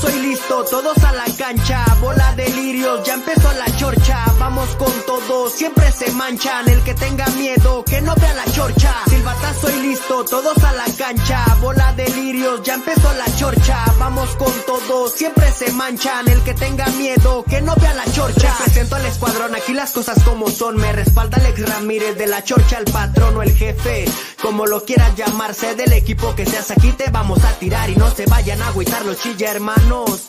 Silbatazo y listo, todos a la cancha. Bola de lirios, ya empezó la chorcha. Vamos con todo, siempre se manchan. El que tenga miedo, que no vea la chorcha. Silbatazo y listo, todos a la cancha. Bola de lirios, ya empezó la chorcha. Vamos con todo, siempre se manchan. El que tenga miedo, que no vea la chorcha. Presento al escuadrón, aquí las cosas como son. Me respalda Alex Ramírez de la chorcha, el patrón o el jefe. Como lo quieras llamarse del equipo que seas aquí, te vamos a tirar y no se vayan a agüitar los chilla hermanos.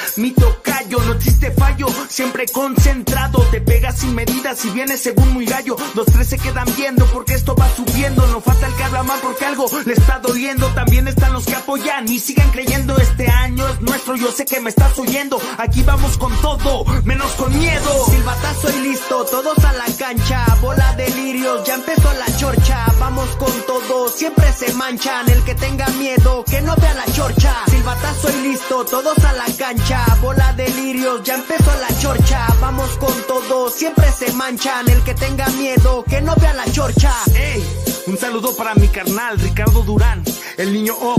Mi tocayo, no existe fallo, siempre concentrado. Te pegas sin medidas y vienes según muy gallo. Los tres se quedan viendo porque esto va subiendo. No falta el que habla mal porque algo le está doliendo. También están los que apoyan y sigan creyendo. Este año es nuestro, yo sé que me estás oyendo. Aquí vamos con todo, menos con miedo. Silbatazo y listo, todos a la cancha. Bola de lirios, ya empezó la chorcha. Vamos con todo, siempre se manchan. El que tenga miedo, que no vea la chorcha. Silbatazo y listo, todos a la cancha. Bola de lirios, ya empezó la chorcha. Vamos con todo, siempre se manchan. El que tenga miedo, que no vea la chorcha. Ey, un saludo para mi carnal Ricardo Durán, el niño O.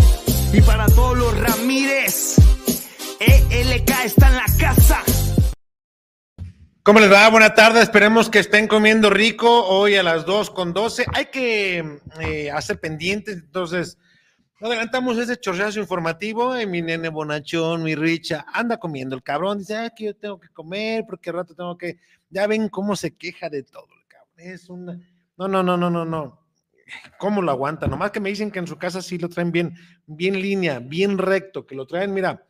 Y para todos los Ramírez. ELK está en la casa. ¿Cómo les va? Buena tarde, esperemos que estén comiendo rico hoy a las 2 con 12. Hay que eh, hacer pendientes, entonces adelantamos ese chorreazo informativo. Y mi nene bonachón, mi Richa, anda comiendo el cabrón. Dice, ah, que yo tengo que comer, porque rato tengo que. Ya ven cómo se queja de todo el cabrón. Es una. No, no, no, no, no, no. ¿Cómo lo aguanta? Nomás que me dicen que en su casa sí lo traen bien, bien línea, bien recto, que lo traen, mira,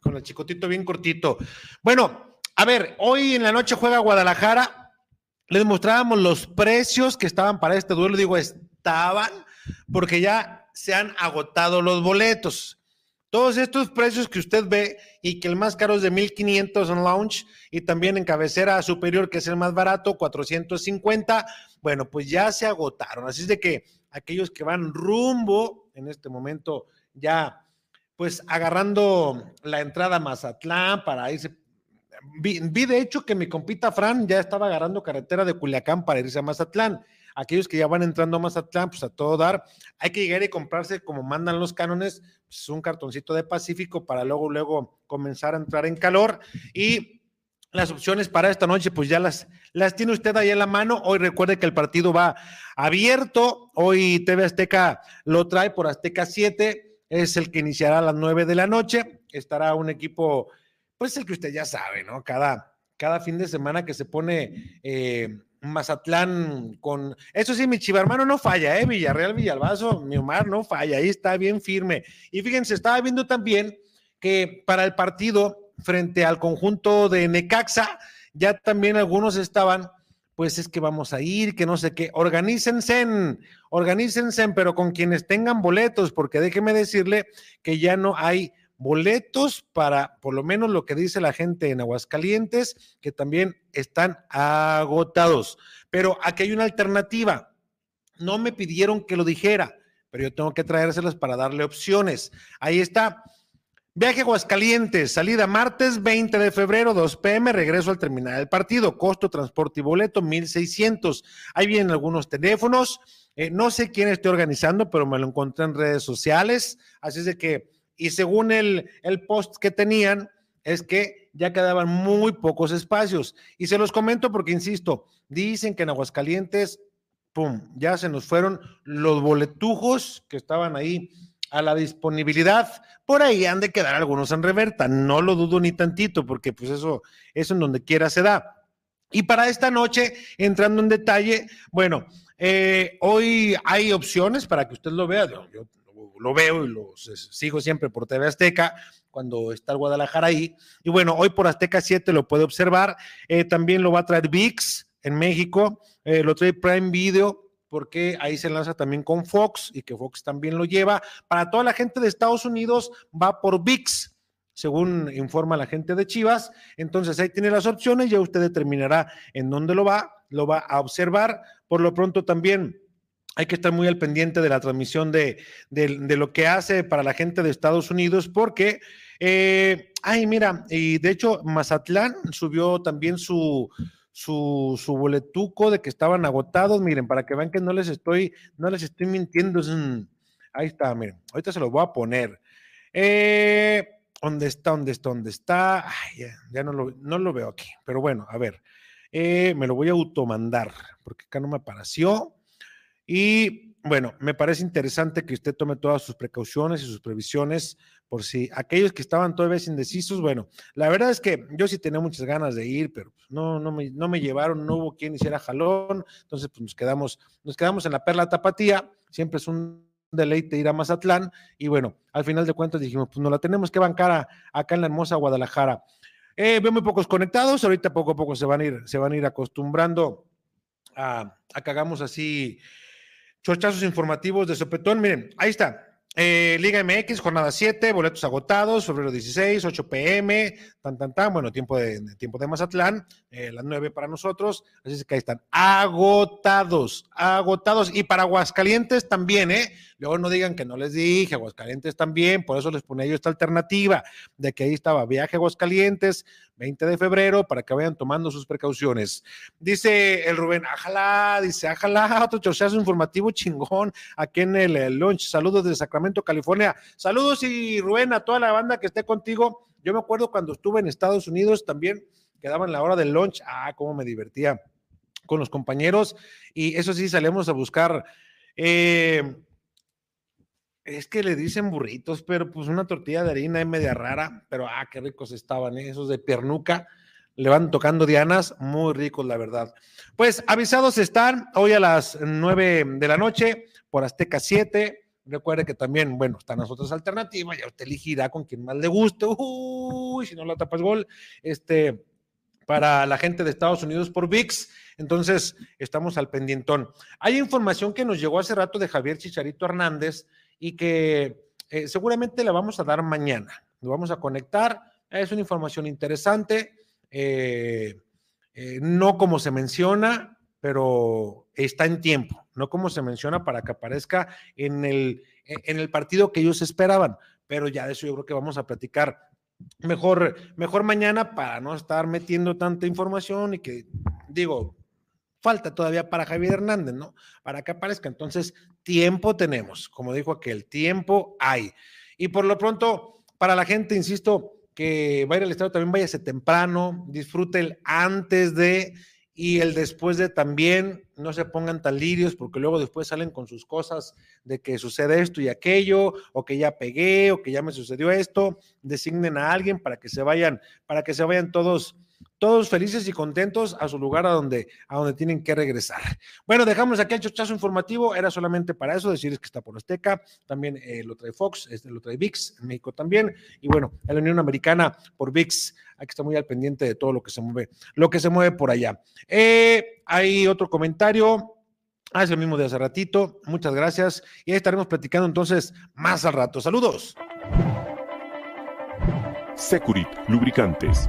con el chicotito bien cortito. Bueno, a ver, hoy en la noche juega Guadalajara. Les mostrábamos los precios que estaban para este duelo. Digo, estaban, porque ya se han agotado los boletos. Todos estos precios que usted ve y que el más caro es de 1500 en lounge y también en cabecera superior, que es el más barato, 450. Bueno, pues ya se agotaron. Así es de que aquellos que van rumbo en este momento ya, pues agarrando la entrada a Mazatlán para irse Vi, de hecho que mi compita Fran ya estaba agarrando carretera de Culiacán para irse a Mazatlán. Aquellos que ya van entrando a Mazatlán, pues a todo dar, hay que llegar y comprarse como mandan los cánones, pues un cartoncito de Pacífico para luego, luego comenzar a entrar en calor. Y las opciones para esta noche, pues ya las, las tiene usted ahí en la mano. Hoy recuerde que el partido va abierto. Hoy TV Azteca lo trae por Azteca 7. Es el que iniciará a las 9 de la noche. Estará un equipo pues el que usted ya sabe, ¿no? Cada, cada fin de semana que se pone eh, Mazatlán con... Eso sí, mi chivarmano no falla, ¿eh? Villarreal, Villalbazo, mi Omar no falla, ahí está bien firme. Y fíjense, estaba viendo también que para el partido frente al conjunto de Necaxa, ya también algunos estaban, pues es que vamos a ir, que no sé qué, organícense, organícense, pero con quienes tengan boletos, porque déjeme decirle que ya no hay boletos para, por lo menos lo que dice la gente en Aguascalientes, que también están agotados. Pero aquí hay una alternativa. No me pidieron que lo dijera, pero yo tengo que traérselas para darle opciones. Ahí está. Viaje a Aguascalientes, salida martes 20 de febrero, 2 pm, regreso al terminar el partido, costo, transporte y boleto, 1600. Ahí vienen algunos teléfonos, eh, no sé quién esté organizando, pero me lo encontré en redes sociales, así es de que y según el, el post que tenían, es que ya quedaban muy pocos espacios. Y se los comento porque, insisto, dicen que en Aguascalientes, ¡pum!, ya se nos fueron los boletujos que estaban ahí a la disponibilidad. Por ahí han de quedar algunos en reverta, no lo dudo ni tantito, porque pues eso, eso en donde quiera se da. Y para esta noche, entrando en detalle, bueno, eh, hoy hay opciones para que usted lo vea. Yo, lo veo y lo sigo siempre por TV Azteca cuando está el Guadalajara ahí. Y bueno, hoy por Azteca 7 lo puede observar. Eh, también lo va a traer VIX en México, eh, lo trae Prime Video porque ahí se lanza también con Fox y que Fox también lo lleva. Para toda la gente de Estados Unidos va por VIX, según informa la gente de Chivas. Entonces ahí tiene las opciones, ya usted determinará en dónde lo va, lo va a observar. Por lo pronto también hay que estar muy al pendiente de la transmisión de, lo que hace para la gente de Estados Unidos, porque, eh, ay, mira, y de hecho Mazatlán subió también su, su, su boletuco de que estaban agotados. Miren, para que vean que no les estoy, no les estoy mintiendo. ahí está, miren. Ahorita se lo voy a poner. Eh, ¿Dónde está? ¿Dónde está? ¿Dónde está? ya, no, lo, no, lo, veo aquí. Pero bueno, a ver. Eh, me lo voy a automandar porque acá no me apareció. Y bueno, me parece interesante que usted tome todas sus precauciones y sus previsiones por si aquellos que estaban todavía indecisos, bueno, la verdad es que yo sí tenía muchas ganas de ir, pero pues, no, no, me, no me llevaron, no hubo quien hiciera jalón, entonces pues nos quedamos, nos quedamos en la Perla Tapatía, siempre es un deleite ir a Mazatlán, y bueno, al final de cuentas dijimos, pues nos la tenemos que bancar acá en la hermosa Guadalajara. Eh, veo muy pocos conectados, ahorita poco a poco se van a ir, se van a ir acostumbrando a, a que hagamos así chorchazos informativos de sopetón. Miren, ahí está. Eh, Liga MX, jornada 7, boletos agotados, febrero 16, 8 pm, tan, tan, tan, bueno, tiempo de, tiempo de Mazatlán, eh, las 9 para nosotros, así que ahí están, agotados, agotados, y para Aguascalientes también, ¿eh? Luego no digan que no les dije, Aguascalientes también, por eso les pone yo esta alternativa de que ahí estaba viaje a Aguascalientes, 20 de febrero, para que vayan tomando sus precauciones. Dice el Rubén, ajala, dice, ajala, otro chorchazo informativo chingón aquí en el, el lunch. Saludos de Sacramento, California. Saludos y Rubén, a toda la banda que esté contigo. Yo me acuerdo cuando estuve en Estados Unidos también, quedaba en la hora del lunch. Ah, cómo me divertía con los compañeros. Y eso sí, salimos a buscar. Eh, es que le dicen burritos, pero pues una tortilla de harina es media rara, pero ah, qué ricos estaban, ¿eh? esos de pernuca, le van tocando dianas, muy ricos, la verdad. Pues avisados están hoy a las nueve de la noche por Azteca 7. Recuerde que también, bueno, están las otras alternativas, ya usted elegirá con quien más le guste. Uy, si no la tapas gol, este, para la gente de Estados Unidos por VIX. Entonces, estamos al pendientón. Hay información que nos llegó hace rato de Javier Chicharito Hernández y que eh, seguramente la vamos a dar mañana. Lo vamos a conectar. Es una información interesante, eh, eh, no como se menciona, pero está en tiempo, no como se menciona para que aparezca en el, en el partido que ellos esperaban. Pero ya de eso yo creo que vamos a platicar mejor, mejor mañana para no estar metiendo tanta información y que, digo, falta todavía para Javier Hernández, ¿no? Para que aparezca. Entonces, tiempo tenemos, como dijo aquel, tiempo hay. Y por lo pronto, para la gente, insisto, que va a ir al estadio, también váyase temprano, disfrute el antes de y el después de también, no se pongan tan lirios porque luego después salen con sus cosas de que sucede esto y aquello, o que ya pegué, o que ya me sucedió esto, designen a alguien para que se vayan, para que se vayan todos todos felices y contentos a su lugar a donde, a donde tienen que regresar. Bueno, dejamos aquí el chochazo informativo, era solamente para eso, decirles que está por Azteca, también eh, lo trae Fox, este, lo trae VIX, en México también, y bueno, en la Unión Americana por VIX, hay que estar muy al pendiente de todo lo que se mueve, lo que se mueve por allá. Eh, hay otro comentario. Ah, es el mismo de hace ratito. Muchas gracias. Y ahí estaremos platicando entonces más al rato. Saludos. Securit, lubricantes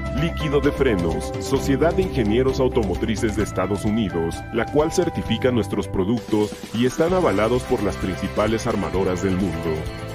Líquido de Frenos, Sociedad de Ingenieros Automotrices de Estados Unidos, la cual certifica nuestros productos y están avalados por las principales armadoras del mundo.